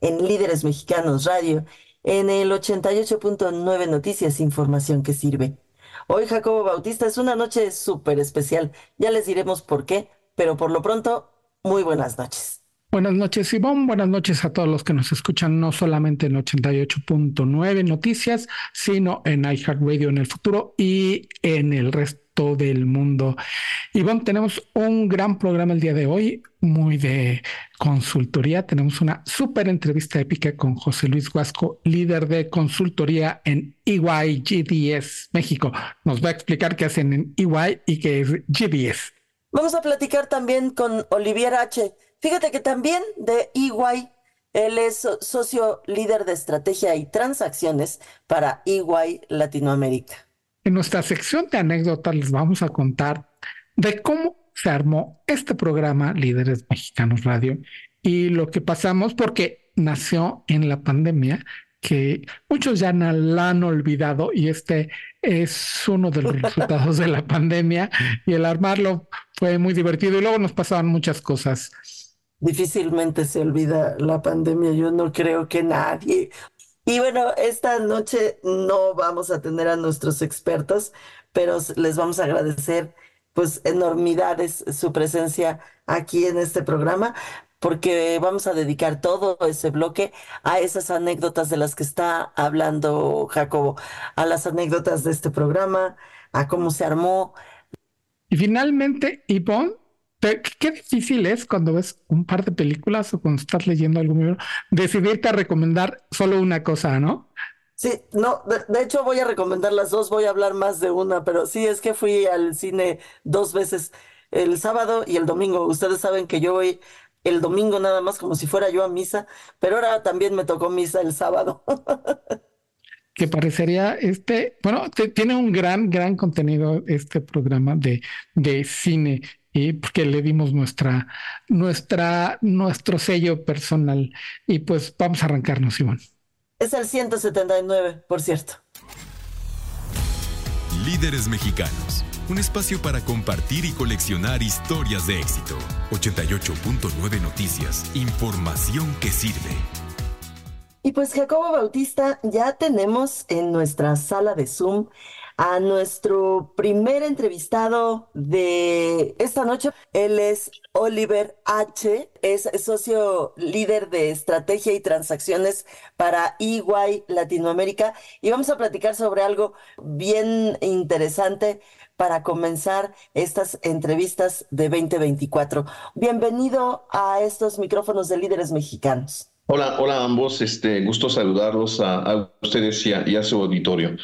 en Líderes Mexicanos Radio, en el 88.9 Noticias, información que sirve. Hoy Jacobo Bautista es una noche súper especial, ya les diremos por qué, pero por lo pronto, muy buenas noches. Buenas noches, Ivonne. Buenas noches a todos los que nos escuchan, no solamente en 88.9 Noticias, sino en iHeartRadio en el futuro y en el resto del mundo. Ivonne, tenemos un gran programa el día de hoy, muy de consultoría. Tenemos una súper entrevista épica con José Luis Huasco, líder de consultoría en EY GDS México. Nos va a explicar qué hacen en EY y qué es GDS. Vamos a platicar también con Olivier H. Fíjate que también de EY, él es socio líder de estrategia y transacciones para EY Latinoamérica. En nuestra sección de anécdotas les vamos a contar de cómo se armó este programa Líderes Mexicanos Radio y lo que pasamos porque nació en la pandemia que muchos ya la han olvidado y este es uno de los resultados de la pandemia y el armarlo fue muy divertido y luego nos pasaban muchas cosas. Difícilmente se olvida la pandemia, yo no creo que nadie. Y bueno, esta noche no vamos a tener a nuestros expertos, pero les vamos a agradecer pues enormidades su presencia aquí en este programa, porque vamos a dedicar todo ese bloque a esas anécdotas de las que está hablando Jacobo, a las anécdotas de este programa, a cómo se armó. Y finalmente, Ivonne, qué difícil es cuando ves un par de películas o cuando estás leyendo algún libro, decidirte a recomendar solo una cosa, ¿no? Sí, no, de, hecho voy a recomendar las dos, voy a hablar más de una, pero sí es que fui al cine dos veces, el sábado y el domingo. Ustedes saben que yo voy el domingo nada más como si fuera yo a misa, pero ahora también me tocó misa el sábado. que parecería este, bueno, tiene un gran, gran contenido este programa de, de cine y porque le dimos nuestra, nuestra, nuestro sello personal. Y pues vamos a arrancarnos, Iván. Es el 179, por cierto. Líderes Mexicanos. Un espacio para compartir y coleccionar historias de éxito. 88.9 Noticias. Información que sirve. Y pues Jacobo Bautista, ya tenemos en nuestra sala de Zoom a nuestro primer entrevistado de esta noche. Él es Oliver H., es socio líder de estrategia y transacciones para EY Latinoamérica y vamos a platicar sobre algo bien interesante para comenzar estas entrevistas de 2024. Bienvenido a estos micrófonos de líderes mexicanos. Hola, hola a ambos, este, gusto saludarlos a, ustedes y a su auditorio.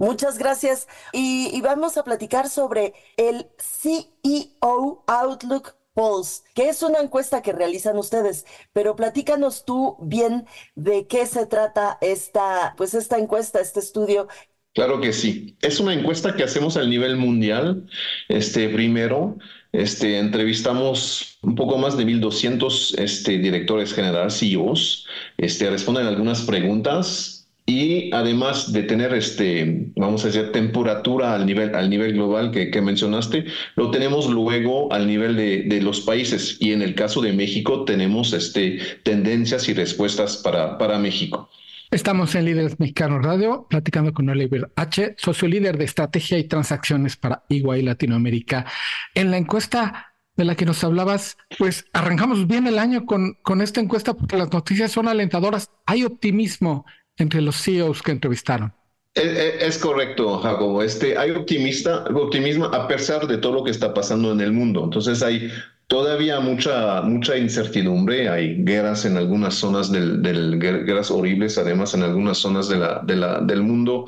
Muchas gracias. Y, vamos a platicar sobre el CEO Outlook Pulse, que es una encuesta que realizan ustedes, pero platícanos tú bien de qué se trata esta, pues esta encuesta, este estudio. Claro que sí. Es una encuesta que hacemos a nivel mundial. Este, primero, este, entrevistamos un poco más de 1.200 este, directores generales, CEOs. Este, responden algunas preguntas y además de tener este, vamos a decir, temperatura al nivel, al nivel global que, mencionaste, lo tenemos luego al nivel de, de, los países. Y en el caso de México tenemos este, tendencias y respuestas para, para México. Estamos en Líderes Mexicanos Radio, platicando con Oliver H., socio líder de estrategia y transacciones para Iguay Latinoamérica. En la encuesta de la que nos hablabas, pues arrancamos bien el año con, con esta encuesta porque las noticias son alentadoras. Hay optimismo entre los CEOs que entrevistaron. Es, correcto, Jacobo. Este, hay optimista, optimismo a pesar de todo lo que está pasando en el mundo. Entonces hay todavía mucha, mucha incertidumbre. Hay guerras en algunas zonas del, guerras horribles, además en algunas zonas del mundo.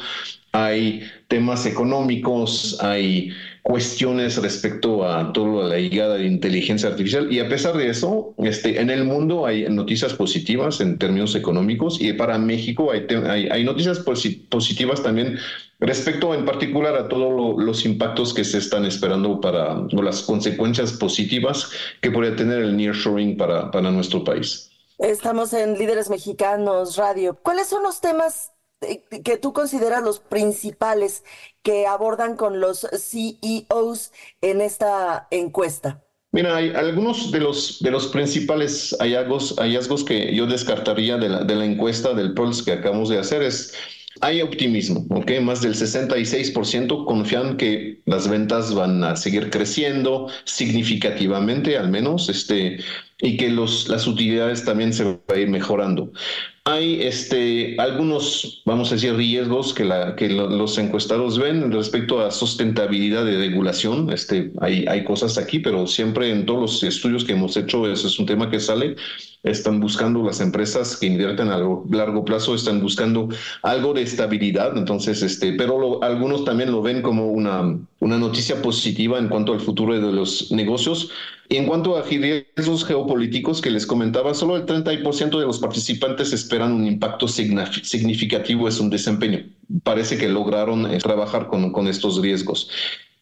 Hay temas económicos, hay cuestiones respecto a toda la llegada de inteligencia artificial y a pesar de eso, este, en el mundo hay noticias positivas en términos económicos y para México hay, hay, noticias positivas también respecto en particular a todos los impactos que se están esperando para o las consecuencias positivas que podría tener el nearshoring para, para nuestro país. Estamos en Líderes Mexicanos Radio. ¿Cuáles son los temas que tú consideras los principales que abordan con los CEOs en esta encuesta? Mira, hay algunos de los, de los principales hallazgos, hallazgos que yo descartaría de la, de la encuesta del Pulse que acabamos de hacer es hay optimismo, ¿ok? Más del 66% confían que las ventas van a seguir creciendo significativamente, al menos, este, y que los, las utilidades también se van a ir mejorando. Hay este, algunos, vamos a decir, riesgos que, la, que los encuestados ven respecto a sustentabilidad de regulación. Este, hay, hay cosas aquí, pero siempre en todos los estudios que hemos hecho, ese es un tema que sale están buscando las empresas que invierten a largo plazo, están buscando algo de estabilidad, entonces, este, pero algunos también lo ven como una, una noticia positiva en cuanto al futuro de los negocios. Y en cuanto a riesgos geopolíticos que les comentaba, solo el 30% de los participantes esperan un impacto significativo en su desempeño. Parece que lograron eh, trabajar con, con estos riesgos.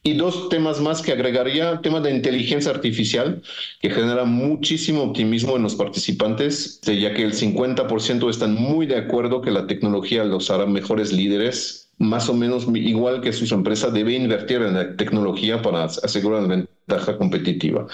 Y dos temas más que agregaría, el tema de inteligencia artificial, que genera muchísimo optimismo en los participantes, ya que el 50% están muy de acuerdo que la tecnología los hará mejores líderes, más o menos igual que sus empresas debe invertir en la tecnología para asegurar la ventaja competitiva.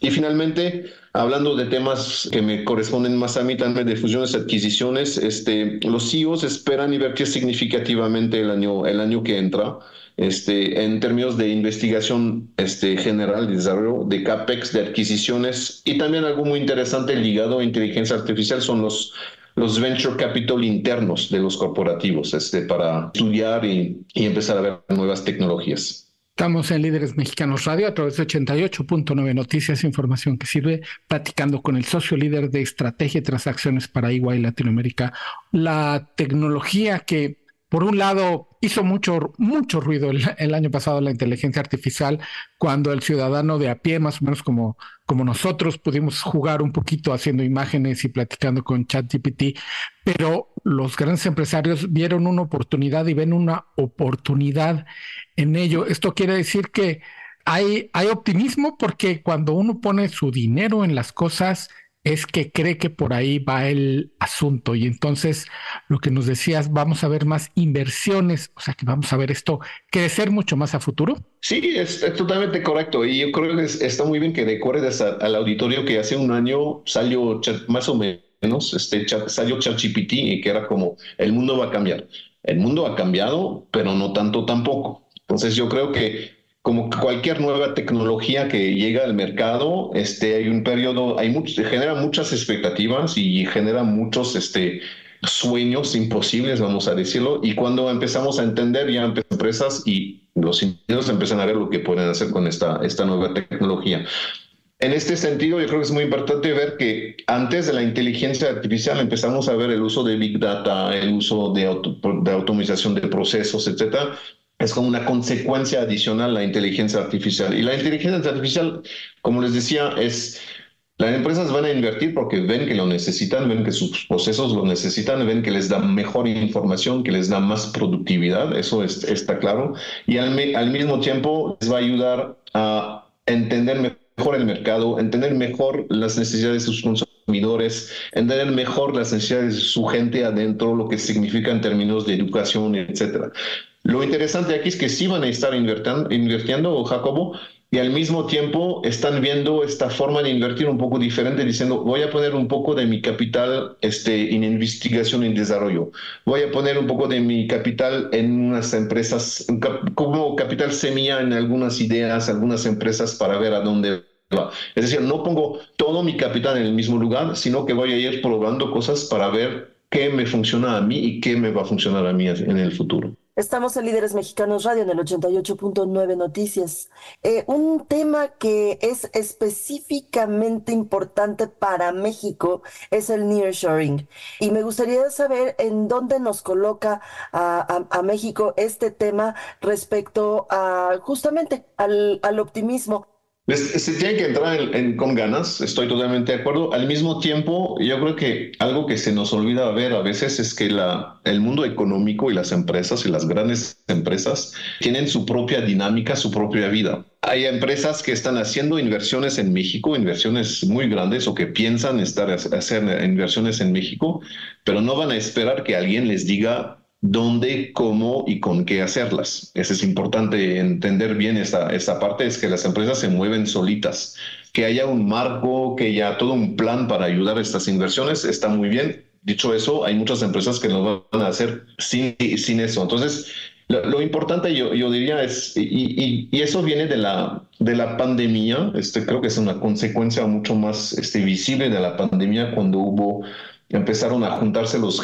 Y finalmente, hablando de temas que me corresponden más a mí también de fusiones y adquisiciones, este, los CEOs esperan invertir significativamente el año, el año que entra este, en términos de investigación este, general, de desarrollo, de CAPEX, de adquisiciones y también algo muy interesante ligado a inteligencia artificial son los, los venture capital internos de los corporativos este, para estudiar y, empezar a ver nuevas tecnologías. Estamos en Líderes Mexicanos Radio a través de 88.9 Noticias, información que sirve, platicando con el socio líder de estrategia y transacciones para EY Latinoamérica. La tecnología que por un lado, hizo mucho, mucho ruido el, año pasado la inteligencia artificial, cuando el ciudadano de a pie, más o menos como, como nosotros, pudimos jugar un poquito haciendo imágenes y platicando con ChatGPT, pero los grandes empresarios vieron una oportunidad y ven una oportunidad en ello. Esto quiere decir que hay, hay optimismo porque cuando uno pone su dinero en las cosas, es que cree que por ahí va el asunto y entonces lo que nos decías, vamos a ver más inversiones, o sea que vamos a ver esto crecer mucho más a futuro. Sí, es, totalmente correcto y yo creo que está muy bien que recuerdes al auditorio que hace un año salió más o menos, este, salió ChatGPT y que era como el mundo va a cambiar. El mundo ha cambiado, pero no tanto tampoco. Entonces yo creo que como cualquier nueva tecnología que llega al mercado, este, hay un periodo, hay mucho, genera muchas expectativas y genera muchos este, sueños imposibles, vamos a decirlo. Y cuando empezamos a entender ya empresas y los individuos empiezan a ver lo que pueden hacer con esta, esta nueva tecnología. En este sentido, yo creo que es muy importante ver que antes de la inteligencia artificial empezamos a ver el uso de Big Data, el uso de, de automatización de procesos, etcétera, es como una consecuencia adicional la inteligencia artificial. Y la inteligencia artificial, como les decía, es las empresas van a invertir porque ven que lo necesitan, ven que sus procesos lo necesitan, ven que les da mejor información, que les da más productividad, eso está claro. Y al, al mismo tiempo les va a ayudar a entender mejor el mercado, entender mejor las necesidades de sus consumidores, entender mejor las necesidades de su gente adentro, lo que significa en términos de educación, etcétera. Lo interesante aquí es que sí van a estar invirtiendo, Jacobo, y al mismo tiempo están viendo esta forma de invertir un poco diferente, diciendo, voy a poner un poco de mi capital este, en investigación y desarrollo, voy a poner un poco de mi capital en unas empresas, como capital semilla en algunas ideas, algunas empresas para ver a dónde Es decir, no pongo todo mi capital en el mismo lugar, sino que voy a ir probando cosas para ver qué me funciona a mí y qué me va a funcionar a mí en el futuro. Estamos en Líderes Mexicanos Radio en el 88.9 Noticias. Eh, un tema que es específicamente importante para México es el nearshoring. Y me gustaría saber en dónde nos coloca a, México este tema respecto a justamente al, al optimismo se tiene que entrar con ganas, estoy totalmente de acuerdo. Al mismo tiempo, yo creo que algo que se nos olvida ver a veces es que la, el mundo económico y las empresas y las grandes empresas tienen su propia dinámica, su propia vida. Hay empresas que están haciendo inversiones en México, inversiones muy grandes o que piensan estar hacer inversiones en México, pero no van a esperar que alguien les diga dónde, cómo y con qué hacerlas. Eso es importante entender bien esta, esta parte, es que las empresas se mueven solitas. Que haya un marco, que haya todo un plan para ayudar a estas inversiones, está muy bien. Dicho eso, hay muchas empresas que lo van a hacer sin, sin eso. Entonces, lo, importante yo, yo, diría es, y, y, eso viene de la, de la pandemia, este, creo que es una consecuencia mucho más este, visible de la pandemia cuando hubo empezaron a juntarse los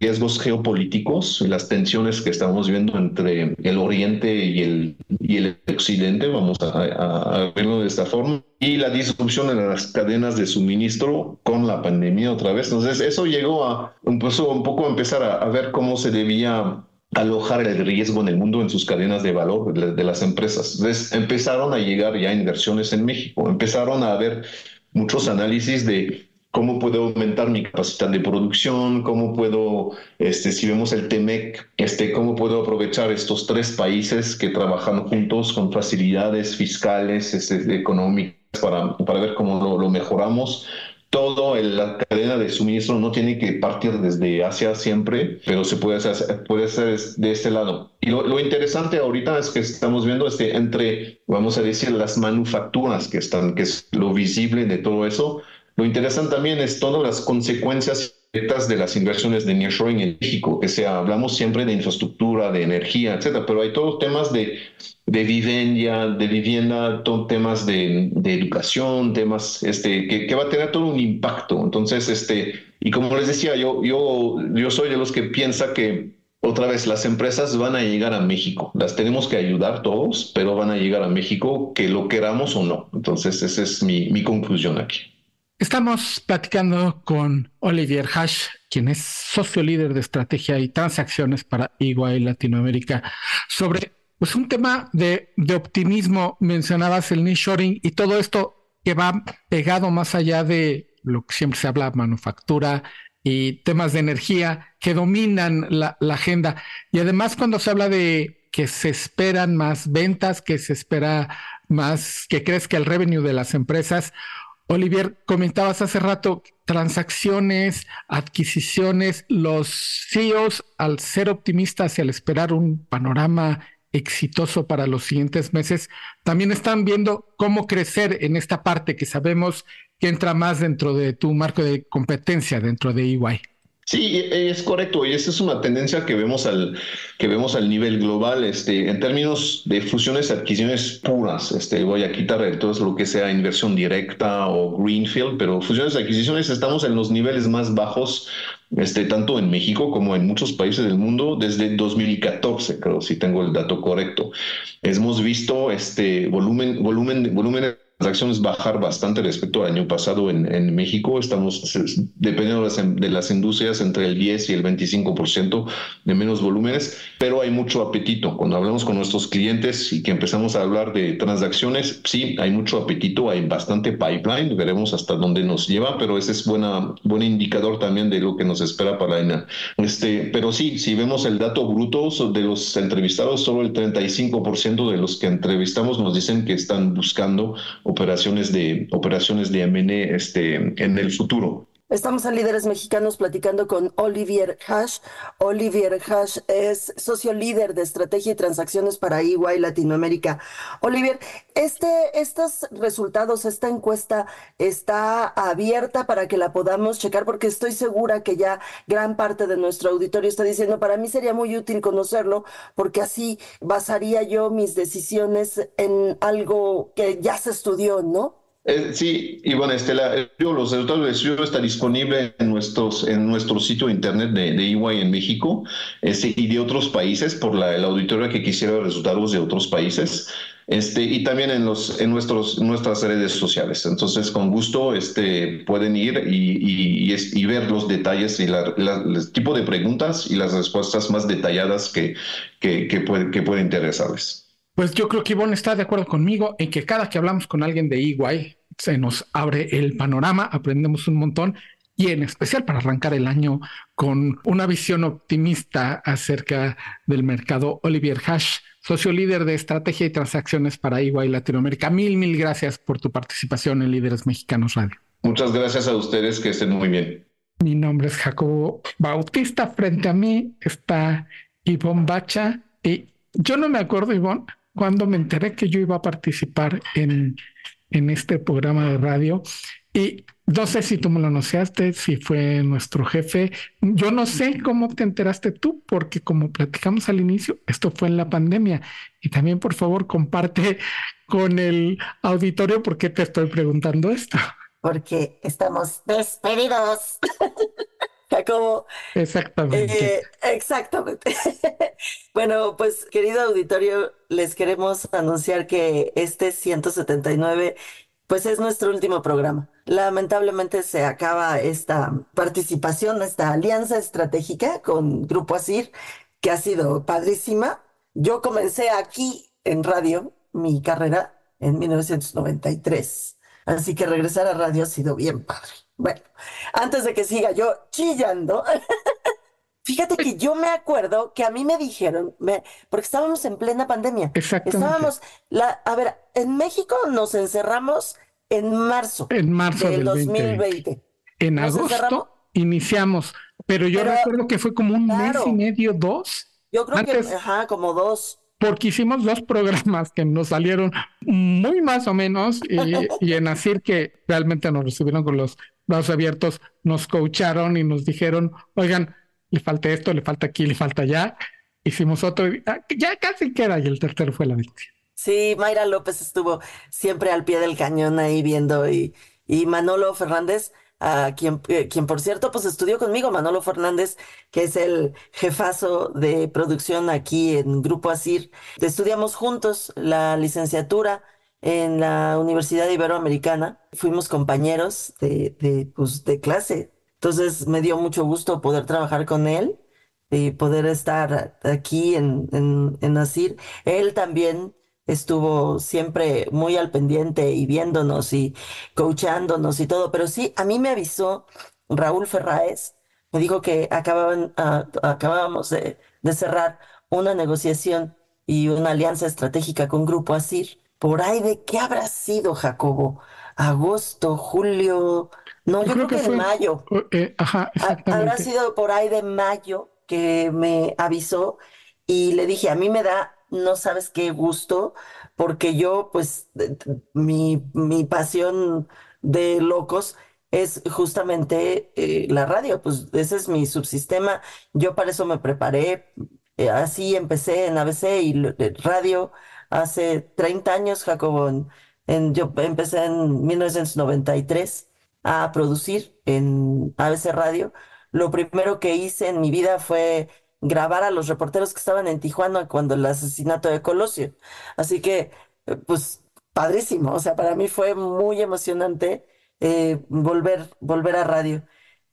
riesgos geopolíticos las tensiones que estamos viendo entre el Oriente y el, y el Occidente, vamos a, verlo de esta forma, y la disrupción en las cadenas de suministro con la pandemia otra vez. Entonces, eso llegó a, un poco a empezar a, ver cómo se debía alojar el riesgo en el mundo en sus cadenas de valor de, de las empresas. Entonces, empezaron a llegar ya inversiones en México, empezaron a haber muchos análisis de cómo puedo aumentar mi capacidad de producción, cómo puedo, este, si vemos el TEMEC, este, cómo puedo aprovechar estos tres países que trabajan juntos con facilidades fiscales, este, económicas, para, para ver cómo lo, mejoramos. Todo la cadena de suministro no tiene que partir desde Asia siempre, pero se puede hacer, puede ser de este lado. Y lo, interesante ahorita es que estamos viendo este, entre, vamos a decir, las manufacturas que están, que es lo visible de todo eso, lo interesante también es todas las consecuencias de las inversiones de nearshoring en México, que sea, hablamos siempre de infraestructura, de energía, etcétera, pero hay todos temas de, vivienda, de vivienda, temas de, de, educación, temas este, que, que, va a tener todo un impacto. Entonces, este, y como les decía, yo, yo, yo soy de los que piensa que otra vez las empresas van a llegar a México. Las tenemos que ayudar todos, pero van a llegar a México, que lo queramos o no. Entonces, esa es mi, mi conclusión aquí. Estamos platicando con Olivier Hash, quien es socio líder de estrategia y transacciones para EY Latinoamérica, sobre pues, un tema de, de optimismo. Mencionabas el nearshoring y todo esto que va pegado más allá de lo que siempre se habla, manufactura y temas de energía que dominan la, la agenda. Y además cuando se habla de que se esperan más ventas, que se espera más, que crezca el revenue de las empresas, Olivier, comentabas hace rato transacciones, adquisiciones, los CEOs al ser optimistas y al esperar un panorama exitoso para los siguientes meses, también están viendo cómo crecer en esta parte que sabemos que entra más dentro de tu marco de competencia dentro de EY. Sí, es correcto, y esa es una tendencia que vemos al, que vemos al nivel global, este, en términos de fusiones y adquisiciones puras, este, voy a quitar todo lo que sea inversión directa o greenfield, pero fusiones y adquisiciones estamos en los niveles más bajos, este, tanto en México como en muchos países del mundo, desde 2014, creo, si tengo el dato correcto. Hemos visto este volumen, volumen, volumen transacciones bajar bastante respecto al año pasado en, México. Estamos, dependiendo de las, de las, industrias, entre el 10 y el 25% de menos volúmenes, pero hay mucho apetito. Cuando hablamos con nuestros clientes y que empezamos a hablar de transacciones, sí, hay mucho apetito, hay bastante pipeline, veremos hasta dónde nos lleva, pero ese es buena, buen indicador también de lo que nos espera para el Este, pero sí, si vemos el dato bruto de los entrevistados, solo el 35% de los que entrevistamos nos dicen que están buscando operaciones de, operaciones de M&A este, en el futuro. Estamos en Líderes Mexicanos platicando con Olivier Hash. Olivier Hash es socio líder de estrategia y transacciones para EY Latinoamérica. Olivier, este, estos resultados, esta encuesta está abierta para que la podamos checar porque estoy segura que ya gran parte de nuestro auditorio está diciendo, para mí sería muy útil conocerlo porque así basaría yo mis decisiones en algo que ya se estudió, ¿no? Eh, sí, y bueno, este, la, los resultados del estudio está disponible en, nuestros, en nuestro sitio internet de, de EY en México este, y de otros países, por la, el auditorio que quisiera resultados de otros países, este, y también en, los, en nuestros, nuestras redes sociales. Entonces, con gusto este, pueden ir y, y, y ver los detalles y la, el tipo de preguntas y las respuestas más detalladas que, que, que, puede, que puede interesarles. Pues yo creo que Ivonne está de acuerdo conmigo en que cada que hablamos con alguien de EY se nos abre el panorama, aprendemos un montón y en especial para arrancar el año con una visión optimista acerca del mercado. Olivier Hash, socio líder de estrategia y transacciones para EY Latinoamérica. Mil, mil gracias por tu participación en Líderes Mexicanos Radio. Muchas gracias a ustedes, que estén muy bien. Mi nombre es Jacobo Bautista. Frente a mí está Ivonne Bacha. Y yo no me acuerdo, Ivonne, cuando me enteré que yo iba a participar en, en este programa de radio. Y no sé si tú me lo anunciaste, si fue nuestro jefe. Yo no sé cómo te enteraste tú, porque como platicamos al inicio, esto fue en la pandemia. Y también, por favor, comparte con el auditorio por qué te estoy preguntando esto. Porque estamos despedidos. Exactamente. Eh, exactamente. bueno, pues querido auditorio, les queremos anunciar que este 179 pues es nuestro último programa. Lamentablemente se acaba esta participación, esta alianza estratégica con Grupo Asir, que ha sido padrísima. Yo comencé aquí en radio mi carrera en 1993, así que regresar a radio ha sido bien padre. Bueno, antes de que siga yo chillando, fíjate que yo me acuerdo que a mí me dijeron, me, porque estábamos en plena pandemia. Exactamente. Estábamos, la, a ver, en México nos encerramos en marzo, en marzo del, del 2020. 2020. En nos agosto encerramos. iniciamos, pero yo pero, recuerdo que fue como un claro, mes y medio, dos. Yo creo antes, que, ajá, como dos porque hicimos dos programas que nos salieron muy más o menos y, y en Asir que realmente nos recibieron con los brazos abiertos, nos coacharon y nos dijeron, oigan, le falta esto, le falta aquí, le falta allá. Hicimos otro, ya casi queda y el tercero fue la victoria. Sí, Mayra López estuvo siempre al pie del cañón ahí viendo y, y Manolo Fernández, a quien, eh, quien por cierto pues estudió conmigo, Manolo Fernández, que es el jefazo de producción aquí en Grupo Asir. Estudiamos juntos la licenciatura en la Universidad Iberoamericana. Fuimos compañeros de, pues, de clase. Entonces me dio mucho gusto poder trabajar con él y poder estar aquí en, en, en Asir. Él también estuvo siempre muy al pendiente y viéndonos y coachándonos y todo, pero sí, a mí me avisó Raúl Ferraez, me dijo que acababan, acabábamos de, de, cerrar una negociación y una alianza estratégica con Grupo Asir. Por ahí de qué habrá sido, Jacobo, agosto, julio, no, yo, yo creo, creo, que, que fue, mayo. Eh, ajá, exactamente. Habrá sido por ahí de mayo que me avisó y le dije, a mí me da no sabes qué gusto, porque yo, pues, mi, mi pasión de locos es justamente eh, la radio, pues ese es mi subsistema, yo para eso me preparé, eh, así empecé en ABC y radio hace 30 años, Jacobo, en, yo empecé en 1993 a producir en ABC Radio. Lo primero que hice en mi vida fue grabar a los reporteros que estaban en Tijuana cuando el asesinato de Colosio. Así que, pues, padrísimo. O sea, para mí fue muy emocionante eh, volver, volver a radio.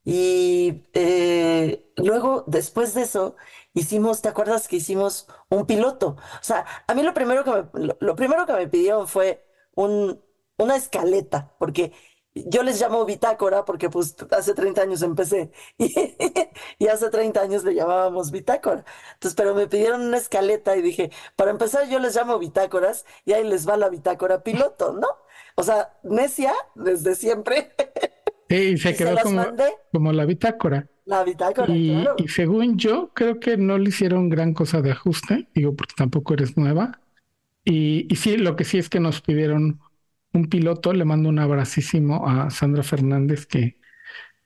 Y eh, luego, después de eso, hicimos, ¿te acuerdas que hicimos un piloto? O sea, a mí lo primero que me, lo, lo primero que me pidieron fue un, una escaleta, porque yo les llamo bitácora porque pues hace 30 años empecé y, y, hace 30 años le llamábamos bitácora. Entonces, pero me pidieron una escaleta y dije, para empezar yo les llamo bitácoras y ahí les va la bitácora piloto, ¿no? O sea, necia desde siempre. Sí, se quedó se como, como, la bitácora. La bitácora, y, claro. y según yo, creo que no le hicieron gran cosa de ajuste, digo, porque tampoco eres nueva. Y, y sí, lo que sí es que nos pidieron un piloto, le mando un abracísimo a Sandra Fernández que,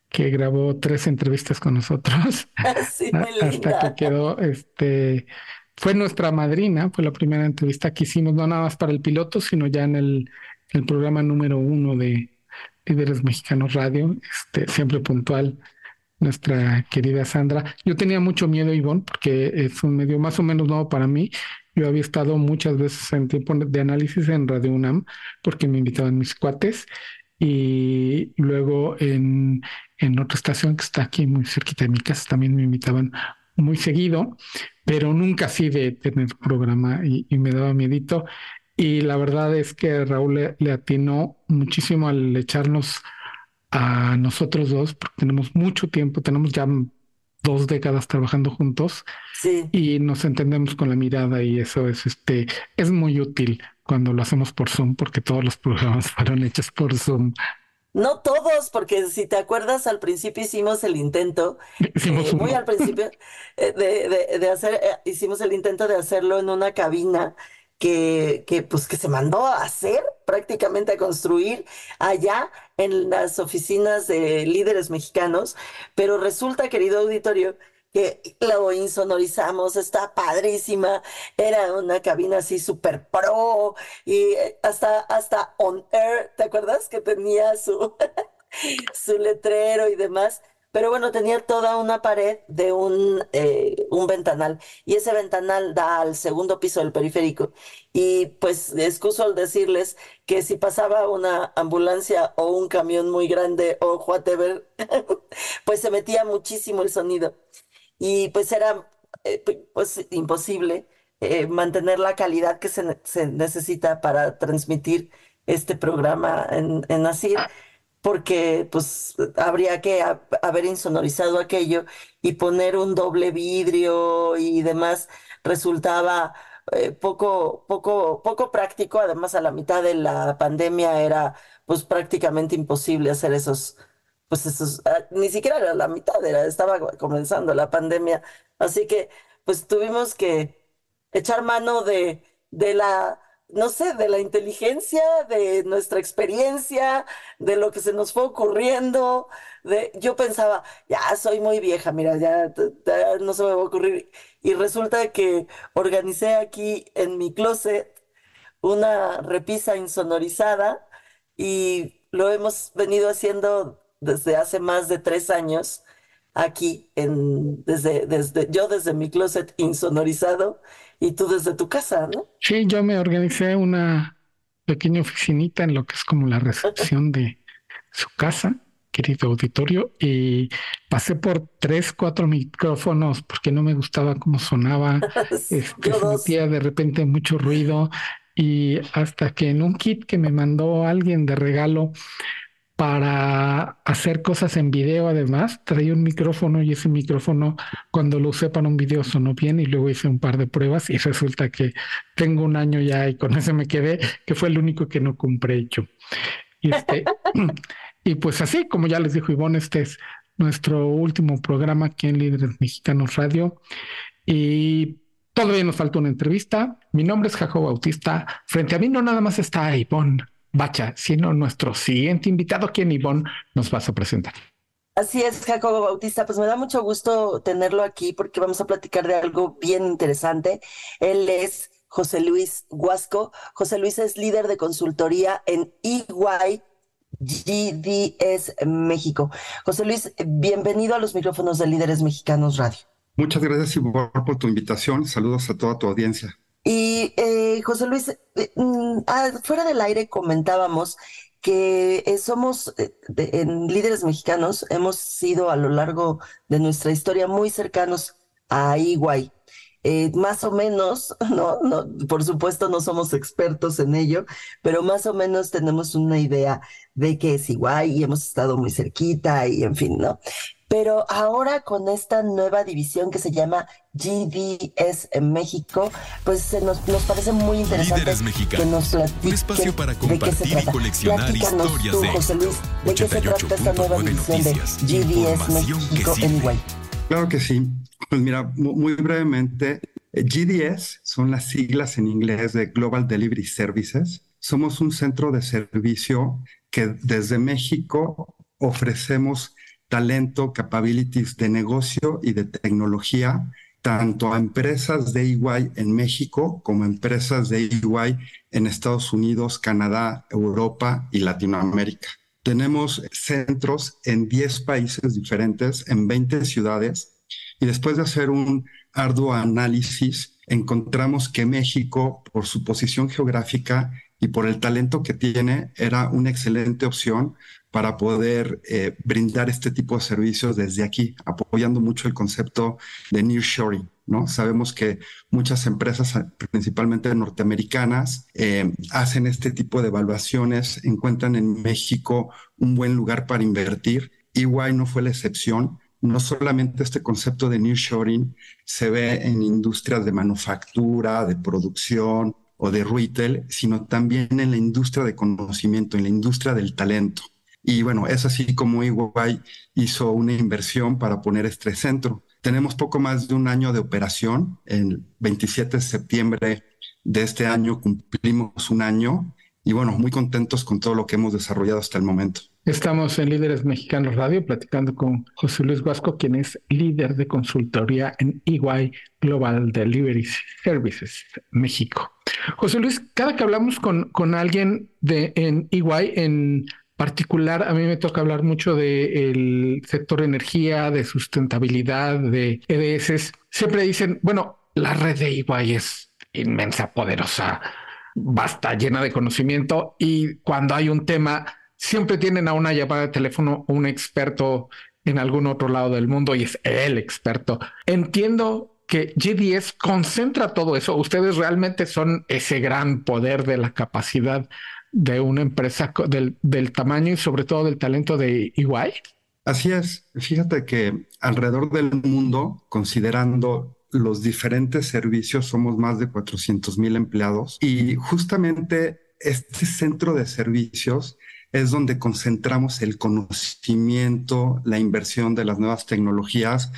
que grabó tres entrevistas con nosotros sí, hasta que quedó, este, fue nuestra madrina, fue la primera entrevista que hicimos, no nada más para el piloto, sino ya en el, el programa número uno de Líderes Mexicanos Radio, este, siempre puntual, nuestra querida Sandra. Yo tenía mucho miedo, Ivonne, porque es un medio más o menos nuevo para mí. Yo había estado muchas veces en tiempo de análisis en Radio UNAM, porque me invitaban mis cuates, y luego en, en otra estación que está aquí muy cerquita de mi casa también me invitaban muy seguido, pero nunca así de tener programa y, me daba miedito. Y la verdad es que Raúl le, atinó muchísimo al echarnos a nosotros dos, porque tenemos mucho tiempo, tenemos ya dos décadas trabajando juntos y nos entendemos con la mirada y eso es este es muy útil cuando lo hacemos por Zoom porque todos los programas fueron hechos por Zoom. No todos, porque si te acuerdas, al principio hicimos el intento, eh, muy al principio, eh, de, de, hacer, eh, hicimos el intento de hacerlo en una cabina que, que, pues, que se mandó a hacer, prácticamente a construir allá en las oficinas de líderes mexicanos, pero resulta, querido auditorio, que lo insonorizamos, está padrísima, era una cabina así súper pro y eh, hasta, hasta on air, ¿te acuerdas? Que tenía su, su letrero y demás. Pero bueno, tenía toda una pared de un, eh, un ventanal y ese ventanal da al segundo piso del periférico. Y pues excuso al decirles que si pasaba una ambulancia o un camión muy grande o whatever, pues se metía muchísimo el sonido y pues era eh, pues imposible eh, mantener la calidad que se, necesita para transmitir este programa en, en ASIR, porque pues habría que haber insonorizado aquello y poner un doble vidrio y demás resultaba eh, poco, poco, poco práctico. Además, a la mitad de la pandemia era pues prácticamente imposible hacer esos pues eso, ah, ni siquiera era la mitad, era, estaba comenzando la pandemia. Así que pues tuvimos que echar mano de, de la, no sé, de la inteligencia, de nuestra experiencia, de lo que se nos fue ocurriendo. De, yo pensaba, ya soy muy vieja, mira, ya, ya no se me va a ocurrir. Y resulta que organicé aquí en mi closet una repisa insonorizada y lo hemos venido haciendo desde hace más de tres años aquí, en, desde, desde, yo desde mi closet insonorizado y tú desde tu casa, ¿no? Sí, yo me organicé una pequeña oficinita en lo que es como la recepción de su casa, querido auditorio, y pasé por tres, cuatro micrófonos porque no me gustaba cómo sonaba, este, se metía de repente mucho ruido y hasta que en un kit que me mandó alguien de regalo para hacer cosas en video además. Traía un micrófono y ese micrófono cuando lo usé para un video sonó bien y luego hice un par de pruebas y resulta que tengo un año ya y con ese me quedé, que fue el único que no compré hecho. Y, este, y pues así, como ya les dijo Ivonne, este es nuestro último programa aquí en Líderes Mexicanos Radio. Y todavía nos falta una entrevista. Mi nombre es Jacob Bautista. Frente a mí no nada más está Ivonne Bacha, sino nuestro siguiente invitado, quien Ivonne nos vas a presentar. Así es, Jacobo Bautista. Pues me da mucho gusto tenerlo aquí porque vamos a platicar de algo bien interesante. Él es José Luis Guasco. José Luis es líder de consultoría en EY GDS México. José Luis, bienvenido a los micrófonos de Líderes Mexicanos Radio. Muchas gracias, Ivonne, por tu invitación. Saludos a toda tu audiencia. Y eh, José Luis, eh, mm, ah, fuera del aire comentábamos que eh, somos en líderes mexicanos, hemos sido a lo largo de nuestra historia muy cercanos a Iguay. más o menos, ¿no? ¿no? Por supuesto no somos expertos en ello, pero más o menos tenemos una idea de que es Iguay y hemos estado muy cerquita y en fin, ¿no? Pero ahora con esta nueva división que se llama GDS en México, pues nos, nos parece muy interesante Líderes mexicanos, que nos platiquen un espacio para compartir y coleccionar historias tú, de José Luis, ¿de qué se trata esta nueva división de GDS México Anyway? Claro que sí. Pues mira, muy brevemente, eh, GDS son las siglas en inglés de Global Delivery Services. Somos un centro de servicio que desde México ofrecemos talento, capabilities de negocio y de tecnología tanto a empresas de EY en México como a empresas de EY en Estados Unidos, Canadá, Europa y Latinoamérica. Tenemos centros en 10 países diferentes, en 20 ciudades, y después de hacer un arduo análisis, encontramos que México, por su posición geográfica y por el talento que tiene, era una excelente opción para poder eh, brindar este tipo de servicios desde aquí, apoyando mucho el concepto de nearshoring. ¿no? Sabemos que muchas empresas, principalmente norteamericanas, eh, hacen este tipo de evaluaciones, encuentran en México un buen lugar para invertir. EY no fue la excepción. No solamente este concepto de nearshoring se ve en industrias de manufactura, de producción o de retail, sino también en la industria de conocimiento, en la industria del talento. Y bueno, es así como EY hizo una inversión para poner este centro. Tenemos poco más de un año de operación. El 27 de septiembre de este año cumplimos un año y bueno, muy contentos con todo lo que hemos desarrollado hasta el momento. Estamos en Líderes Mexicanos Radio platicando con José Luis Vasco, quien es líder de consultoría en EY Global Delivery Services México. José Luis, cada que hablamos con, con alguien de, en EY, en particular, a mí me toca hablar mucho del sector energía, de sustentabilidad, de EDS. Siempre dicen, bueno, la red de EY es inmensa, poderosa, basta, llena de conocimiento y cuando hay un tema, siempre tienen a una llamada de teléfono un experto en algún otro lado del mundo y es el experto. Entiendo que GDS concentra todo eso. Ustedes realmente son ese gran poder de la capacidad de una empresa del, del tamaño y sobre todo del talento de EY? Así es. Fíjate que alrededor del mundo, considerando los diferentes servicios, somos más de 400 mil empleados y justamente este centro de servicios es donde concentramos el conocimiento, la inversión de las nuevas tecnologías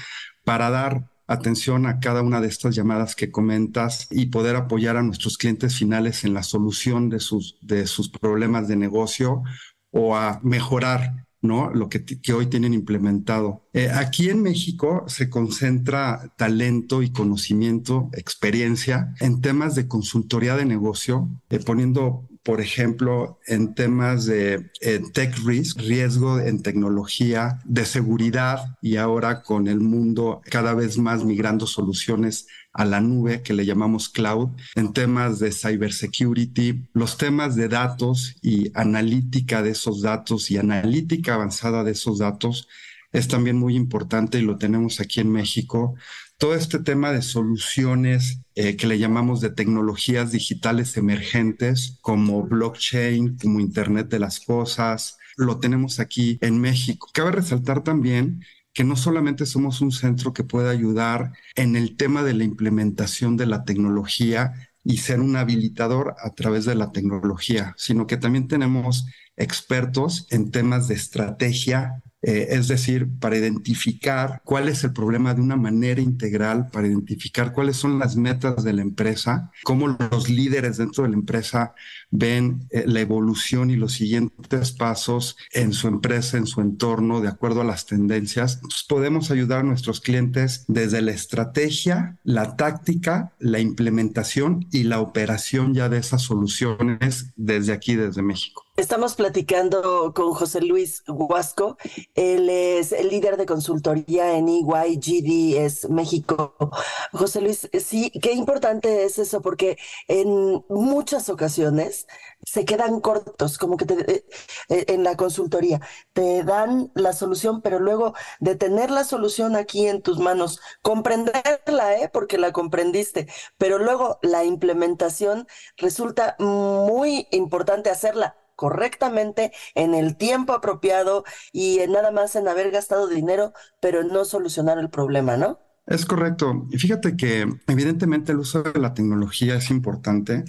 para dar atención a cada una de estas llamadas que comentas y poder apoyar a nuestros clientes finales en la solución de sus, de sus problemas de negocio o a mejorar ¿no? Lo que, que, hoy tienen implementado. Eh, aquí en México se concentra talento y conocimiento, experiencia en temas de consultoría de negocio, eh, poniendo por ejemplo, en temas de tech risk, riesgo en tecnología, de seguridad y ahora con el mundo cada vez más migrando soluciones a la nube que le llamamos cloud, en temas de cybersecurity, los temas de datos y analítica de esos datos y analítica avanzada de esos datos es también muy importante y lo tenemos aquí en México todo este tema de soluciones eh, que le llamamos de tecnologías digitales emergentes como blockchain, como Internet de las Cosas, lo tenemos aquí en México. Cabe resaltar también que no solamente somos un centro que puede ayudar en el tema de la implementación de la tecnología y ser un habilitador a través de la tecnología, sino que también tenemos expertos en temas de estrategia eh, es decir, para identificar cuál es el problema de una manera integral, para identificar cuáles son las metas de la empresa, cómo los líderes dentro de la empresa ven eh, la evolución y los siguientes pasos en su empresa, en su entorno, de acuerdo a las tendencias. Entonces podemos ayudar a nuestros clientes desde la estrategia, la táctica, la implementación y la operación ya de esas soluciones desde aquí, desde México. Estamos platicando con José Luis Huasco. Él es el líder de consultoría en EYGD, México. José Luis, sí, qué importante es eso, porque en muchas ocasiones se quedan cortos, como que te, eh, eh, en la consultoría te dan la solución, pero luego de tener la solución aquí en tus manos, comprenderla, ¿eh? porque la comprendiste, pero luego la implementación resulta muy importante hacerla correctamente en el tiempo apropiado y nada más en haber gastado dinero, pero no solucionar el problema, ¿no? Es correcto. Y fíjate que evidentemente el uso de la tecnología es importante,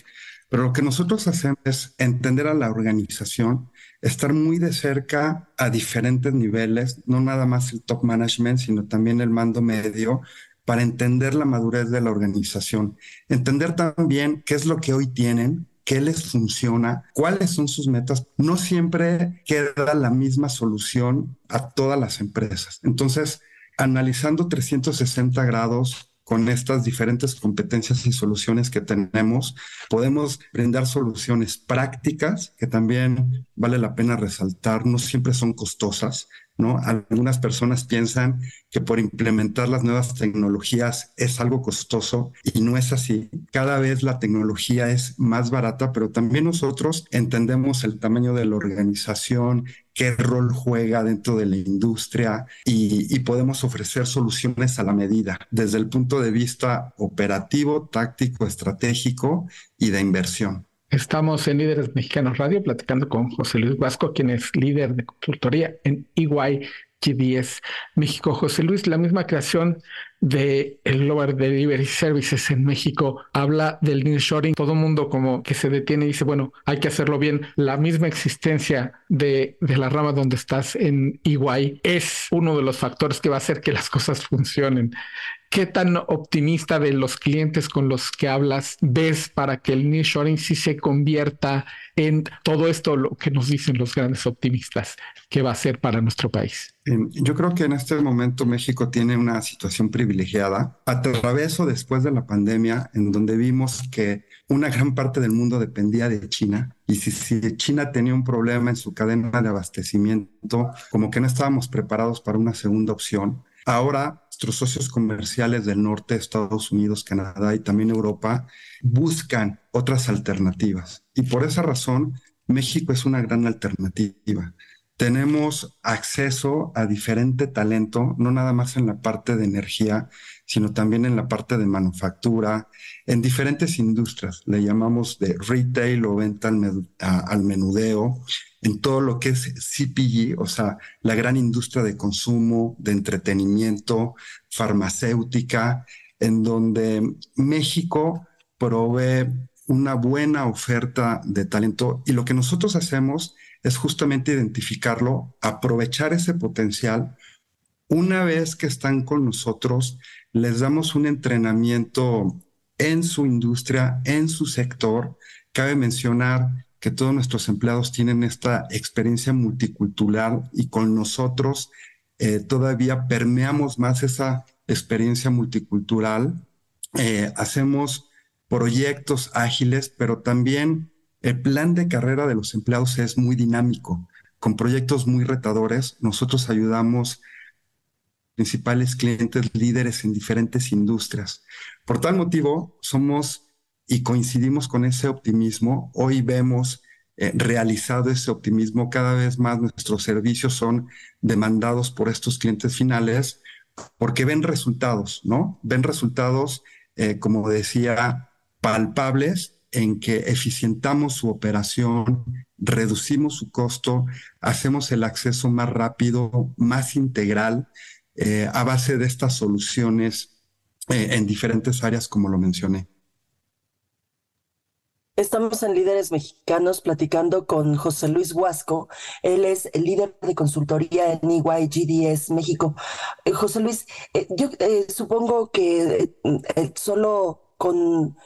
pero lo que nosotros hacemos es entender a la organización, estar muy de cerca a diferentes niveles, no nada más el top management, sino también el mando medio, para entender la madurez de la organización, entender también qué es lo que hoy tienen, qué les funciona, cuáles son sus metas. No siempre queda la misma solución a todas las empresas. Entonces, analizando 360 grados con estas diferentes competencias y soluciones que tenemos, podemos brindar soluciones prácticas que también vale la pena resaltar, no siempre son costosas, ¿no? Algunas personas piensan que por implementar las nuevas tecnologías es algo costoso y no es así. Cada vez la tecnología es más barata, pero también nosotros entendemos el tamaño de la organización, qué rol juega dentro de la industria y, y podemos ofrecer soluciones a la medida desde el punto de vista operativo, táctico, estratégico y de inversión. Estamos en Líderes Mexicanos Radio platicando con José Luis Vasco, quien es líder de consultoría en EY GDS México. José Luis, la misma creación de el Global Delivery Services en México habla del nearshoring. Todo mundo como que se detiene y dice, bueno, hay que hacerlo bien. La misma existencia de, de la rama donde estás en EY es uno de los factores que va a hacer que las cosas funcionen. ¿Qué tan optimista de los clientes con los que hablas ves para que el nearshoring sí se convierta en todo esto lo que nos dicen los grandes optimistas que va a ser para nuestro país? Yo creo que en este momento México tiene una situación privilegiada a través o después de la pandemia, en donde vimos que una gran parte del mundo dependía de China y si, si, China tenía un problema en su cadena de abastecimiento, como que no estábamos preparados para una segunda opción. Ahora, nuestros socios comerciales del norte, Estados Unidos, Canadá y también Europa, buscan otras alternativas. Y por esa razón, México es una gran alternativa. Tenemos acceso a diferente talento, no nada más en la parte de energía, sino también en la parte de manufactura, en diferentes industrias. Le llamamos de retail o venta al, menudeo, en todo lo que es CPG, o sea, la gran industria de consumo, de entretenimiento, farmacéutica, en donde México provee una buena oferta de talento y lo que nosotros hacemos es justamente identificarlo, aprovechar ese potencial. Una vez que están con nosotros, les damos un entrenamiento en su industria, en su sector. Cabe mencionar que todos nuestros empleados tienen esta experiencia multicultural y con nosotros eh, todavía permeamos más esa experiencia multicultural. Eh, hacemos proyectos ágiles, pero también el plan de carrera de los empleados es muy dinámico, con proyectos muy retadores. Nosotros ayudamos principales clientes líderes en diferentes industrias. Por tal motivo, somos y coincidimos con ese optimismo. Hoy vemos eh, realizado ese optimismo. Cada vez más nuestros servicios son demandados por estos clientes finales porque ven resultados, ¿no? Ven resultados, eh, como decía, palpables en que eficientamos su operación, reducimos su costo, hacemos el acceso más rápido, más integral eh, a base de estas soluciones eh, en diferentes áreas, como lo mencioné. Estamos en Líderes Mexicanos platicando con José Luis Huasco. Él es el líder de consultoría en EY GDS México. Eh, José Luis, yo supongo que solo con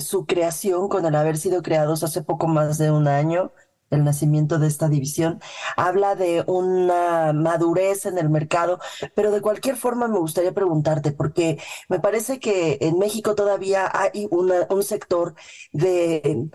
su creación, con el haber sido creados hace poco más de un año, el nacimiento de esta división, habla de una madurez en el mercado, pero de cualquier forma me gustaría preguntarte, porque me parece que en México todavía hay un sector de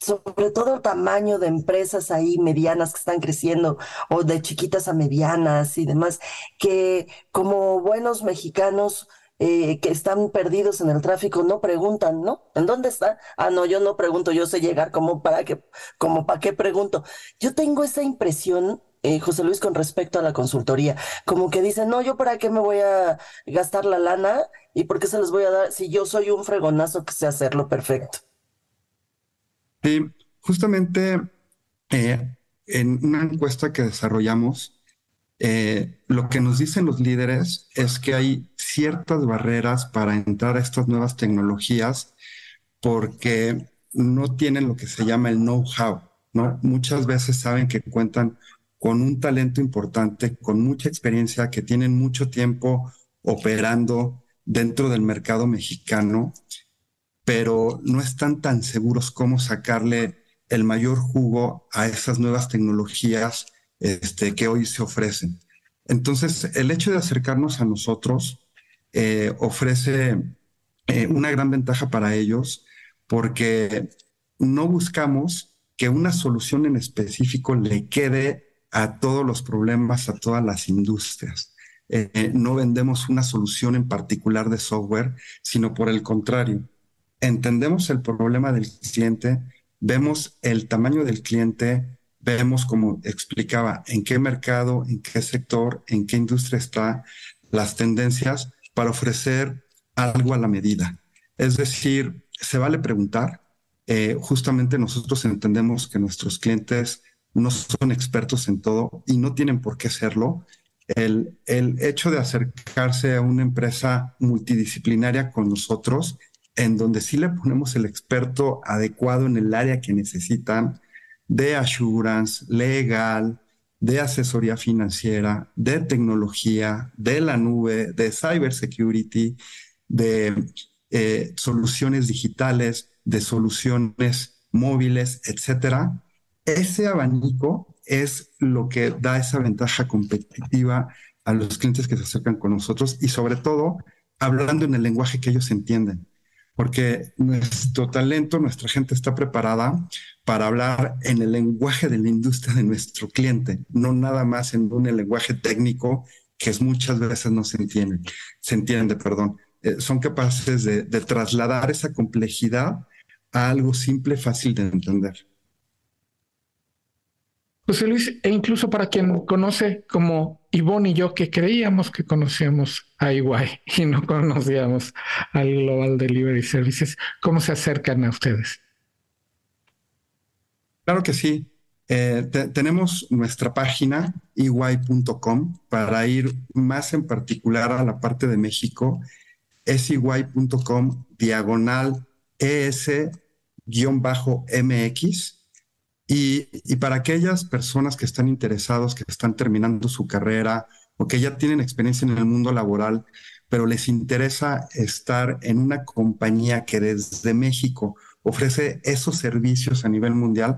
sobre todo tamaño de empresas ahí medianas que están creciendo o de chiquitas a medianas y demás, que como buenos mexicanos eh, que están perdidos en el tráfico no preguntan, ¿no? ¿En dónde está? Ah, no, yo no pregunto, yo sé llegar, como para qué, como para qué pregunto? Yo tengo esa impresión, eh, José Luis, con respecto a la consultoría, como que dicen, no, yo para qué me voy a gastar la lana y por qué se los voy a dar si yo soy un fregonazo que sé hacerlo perfecto. Sí, justamente eh, en una encuesta que desarrollamos, eh, lo que nos dicen los líderes es que hay ciertas barreras para entrar a estas nuevas tecnologías porque no tienen lo que se llama el know-how, ¿no? Muchas veces saben que cuentan con un talento importante, con mucha experiencia, que tienen mucho tiempo operando dentro del mercado mexicano, pero no están tan seguros cómo sacarle el mayor jugo a esas nuevas tecnologías este, que hoy se ofrecen. Entonces, el hecho de acercarnos a nosotros eh, ofrece eh, una gran ventaja para ellos porque no buscamos que una solución en específico le quede a todos los problemas, a todas las industrias. Eh, no vendemos una solución en particular de software, sino por el contrario, entendemos el problema del cliente, vemos el tamaño del cliente, vemos, como explicaba, en qué mercado, en qué sector, en qué industria está, las tendencias para ofrecer algo a la medida. Es decir, se vale preguntar. Eh, justamente nosotros entendemos que nuestros clientes no son expertos en todo y no tienen por qué serlo. El, el hecho de acercarse a una empresa multidisciplinaria con nosotros, en donde sí le ponemos el experto adecuado en el área que necesitan, de assurance, legal, de asesoría financiera, de tecnología, de la nube, de cybersecurity, de eh, soluciones digitales, de soluciones móviles, etcétera. Ese abanico es lo que da esa ventaja competitiva a los clientes que se acercan con nosotros y sobre todo hablando en el lenguaje que ellos entienden porque nuestro talento, nuestra gente está preparada para hablar en el lenguaje de la industria de nuestro cliente, no nada más en un lenguaje técnico que muchas veces no se entiende, se entiende, perdón. Eh, son capaces de, de trasladar esa complejidad a algo simple, fácil de entender. José Luis, e incluso para quien conoce como Ivonne y yo, que creíamos que conocíamos a Iguay y no conocíamos al Global Delivery Services, ¿cómo se acercan a ustedes? Claro que sí. Eh, tenemos nuestra página iguay.com para ir más en particular a la parte de México. Es iguay.com diagonal ES-MX y, para aquellas personas que están interesados, que están terminando su carrera o que ya tienen experiencia en el mundo laboral, pero les interesa estar en una compañía que desde México ofrece esos servicios a nivel mundial,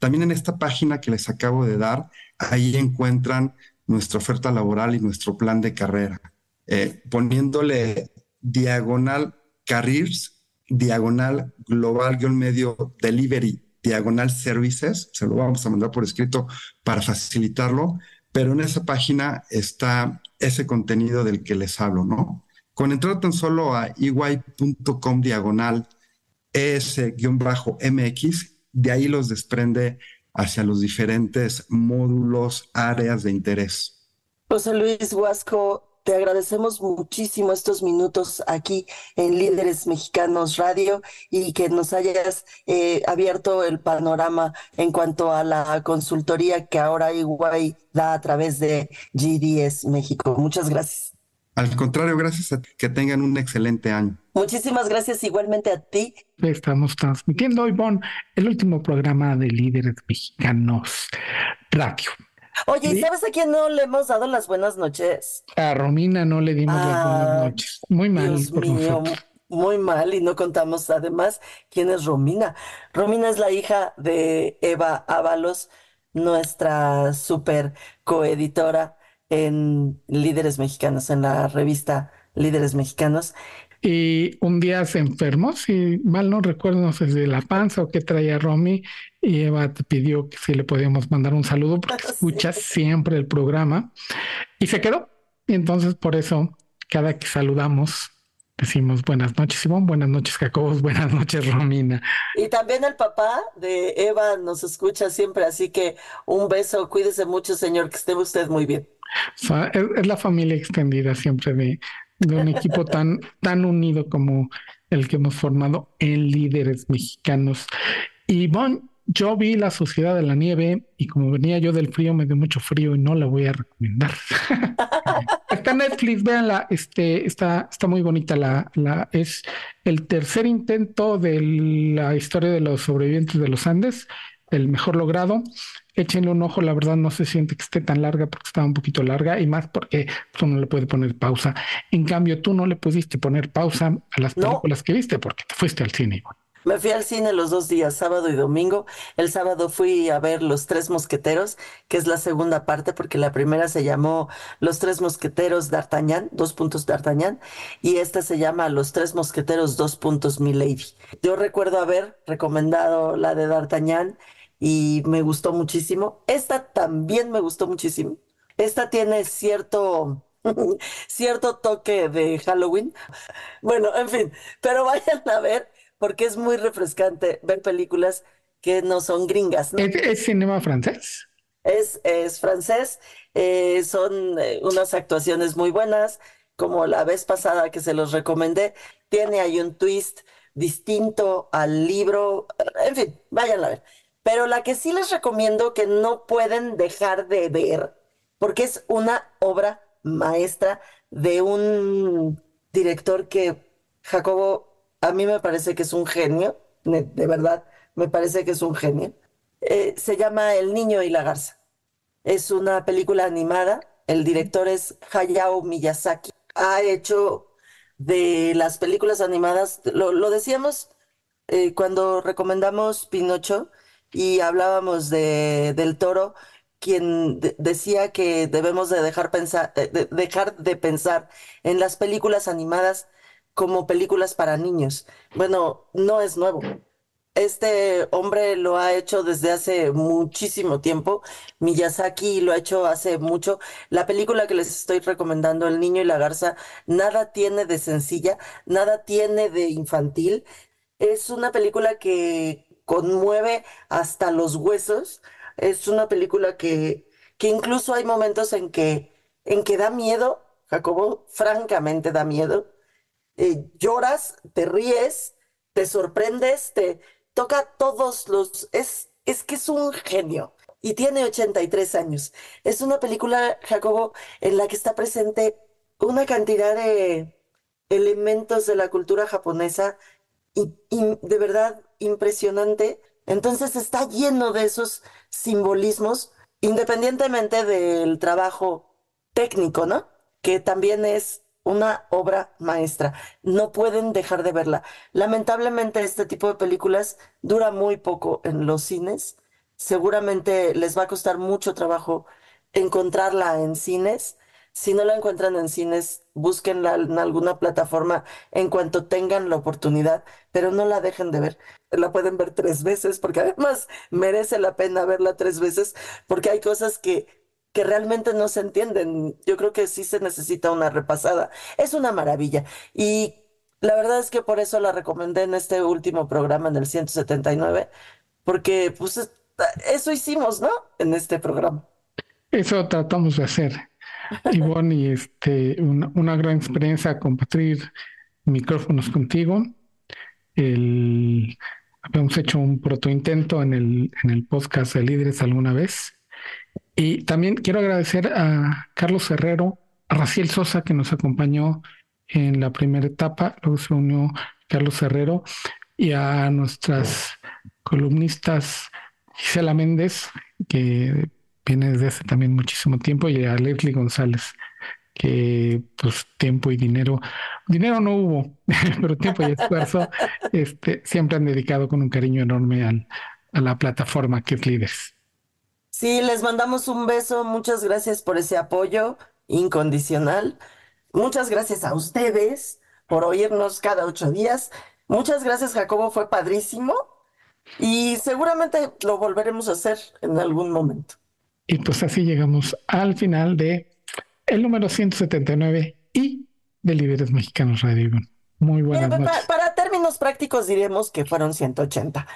también en esta página que les acabo de dar, ahí encuentran nuestra oferta laboral y nuestro plan de carrera, eh, poniéndole diagonal careers, diagonal global-medio delivery diagonal services, se lo vamos a mandar por escrito para facilitarlo, pero en esa página está ese contenido del que les hablo, ¿no? Con entrar tan solo a ey.com diagonal es-mx, de ahí los desprende hacia los diferentes módulos, áreas de interés. José Luis Huasco, te agradecemos muchísimo estos minutos aquí en Líderes Mexicanos Radio y que nos hayas eh, abierto el panorama en cuanto a la consultoría que ahora Iguay da a través de GDS México. Muchas gracias. Al contrario, gracias a que tengan un excelente año. Muchísimas gracias igualmente a ti. Estamos transmitiendo, Ivonne, el último programa de Líderes Mexicanos Radio. Oye, ¿sabes a quién no le hemos dado las buenas noches? A Romina no le dimos las buenas noches. Muy mal por nosotros. Muy mal, y no contamos además quién es Romina. Romina es la hija de Eva Ábalos, nuestra super coeditora en Líderes Mexicanos, en la revista Líderes Mexicanos. Y un día se enfermó, si mal no recuerdo, no sé si de la panza o qué traía Romy, y Eva te pidió que si le podíamos mandar un saludo porque escuchas siempre el programa. Y se quedó. Y entonces por eso, cada que saludamos, decimos buenas noches, Ivonne, buenas noches, Jacobos, buenas noches, Romina. Y también el papá de Eva nos escucha siempre, así que un beso, cuídese mucho, señor, que esté usted muy bien. es la familia extendida siempre de, de un equipo tan, tan unido como el que hemos formado en líderes mexicanos. Y bueno, yo vi La Sociedad de la Nieve y como venía yo del frío, me dio mucho frío y no la voy a recomendar. está en Netflix, véanla, este, está, está muy bonita. La, la, es el tercer intento de la historia de los sobrevivientes de los Andes, el mejor logrado échenle un ojo, la verdad no se siente que esté tan larga porque estaba un poquito larga y más porque tú no le puedes poner pausa. En cambio, tú no le pudiste poner pausa a las películas que viste porque te fuiste al cine. Me fui al cine los dos días, sábado y domingo. El sábado fui a ver Los Tres Mosqueteros, que es la segunda parte, porque la primera se llamó Los Tres Mosqueteros D'Artagnan, dos puntos D'Artagnan, y esta se llama Los Tres Mosqueteros, dos puntos Milady. Yo recuerdo haber recomendado la de D'Artagnan y me gustó muchísimo. Esta también me gustó muchísimo. Esta tiene cierto cierto toque de Halloween. Bueno, en fin, pero vayan a ver porque es muy refrescante ver películas que no son gringas. ¿no? ¿Es, cinema francés? Es, es francés, eh, son eh, unas actuaciones muy buenas, como la vez pasada que se los recomendé, tiene ahí un twist distinto al libro, en fin, vayan a ver. Pero la que sí les recomiendo que no pueden dejar de ver, porque es una obra maestra de un director que Jacobo a mí me parece que es un genio, de verdad, me parece que es un genio. Eh, se llama El Niño y la Garza. Es una película animada. El director es Hayao Miyazaki. Ha hecho de las películas animadas, lo, decíamos eh, cuando recomendamos Pinocho y hablábamos de, del toro, quien decía que debemos de dejar, pensar, de dejar de pensar en las películas animadas como películas para niños. Bueno, no es nuevo. Este hombre lo ha hecho desde hace muchísimo tiempo. Miyazaki lo ha hecho hace mucho. La película que les estoy recomendando, El niño y la garza, nada tiene de sencilla, nada tiene de infantil. Es una película que conmueve hasta los huesos. Es una película que, que incluso hay momentos en que, en que da miedo, Jacobo, francamente da miedo eh, lloras, te ríes, te sorprendes, te toca todos los... Es, es que es un genio y tiene 83 años. Es una película, Jacobo, en la que está presente una cantidad de elementos de la cultura japonesa y, de verdad impresionante. Entonces está lleno de esos simbolismos, independientemente del trabajo técnico, ¿no? Que también es una obra maestra. No pueden dejar de verla. Lamentablemente este tipo de películas dura muy poco en los cines. Seguramente les va a costar mucho trabajo encontrarla en cines. Si no la encuentran en cines, búsquenla en alguna plataforma en cuanto tengan la oportunidad, pero no la dejen de ver. La pueden ver tres veces porque además merece la pena verla tres veces porque hay cosas que que realmente no se entienden. Yo creo que sí se necesita una repasada. Es una maravilla. Y la verdad es que por eso la recomendé en este último programa, en el 179, porque pues eso hicimos, ¿no? En este programa. Eso tratamos de hacer. Y este, una, gran experiencia compartir micrófonos contigo. El, habíamos hecho un protointento en el, en el podcast de líderes alguna vez y también quiero agradecer a Carlos Herrero, a Raciel Sosa, que nos acompañó en la primera etapa, luego se unió Carlos Herrero, y a nuestras columnistas Gisela Méndez, que viene desde hace también muchísimo tiempo, y a Leslie González, que pues tiempo y dinero, dinero no hubo, pero tiempo y esfuerzo este, siempre han dedicado con un cariño enorme al, a la plataforma que es Líderes. Sí, les mandamos un beso. Muchas gracias por ese apoyo incondicional. Muchas gracias a ustedes por oírnos cada ocho días. Muchas gracias, Jacobo. Fue padrísimo. Y seguramente lo volveremos a hacer en algún momento. Y pues así llegamos al final de el número 179 y de Líderes Mexicanos Radio. Muy buenas noches. Para, para, términos prácticos diremos que fueron 180.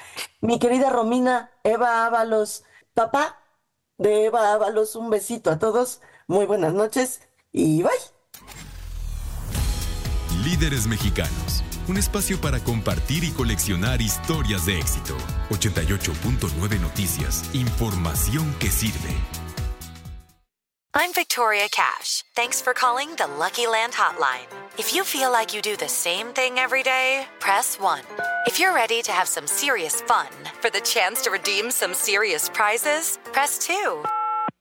Mi querida Romina, Eva Ábalos, papá, de Eva Ábalos. Un besito a todos, muy buenas noches y bye. Líderes Mexicanos, un espacio para compartir y coleccionar historias de éxito. 88.9 Noticias, información que sirve. I'm Victoria Cash. Thanks for calling the Lucky Land Hotline. If you feel like you do the same thing every day, press 1. If you're ready to have some serious fun for the chance to redeem some serious prizes, press 2.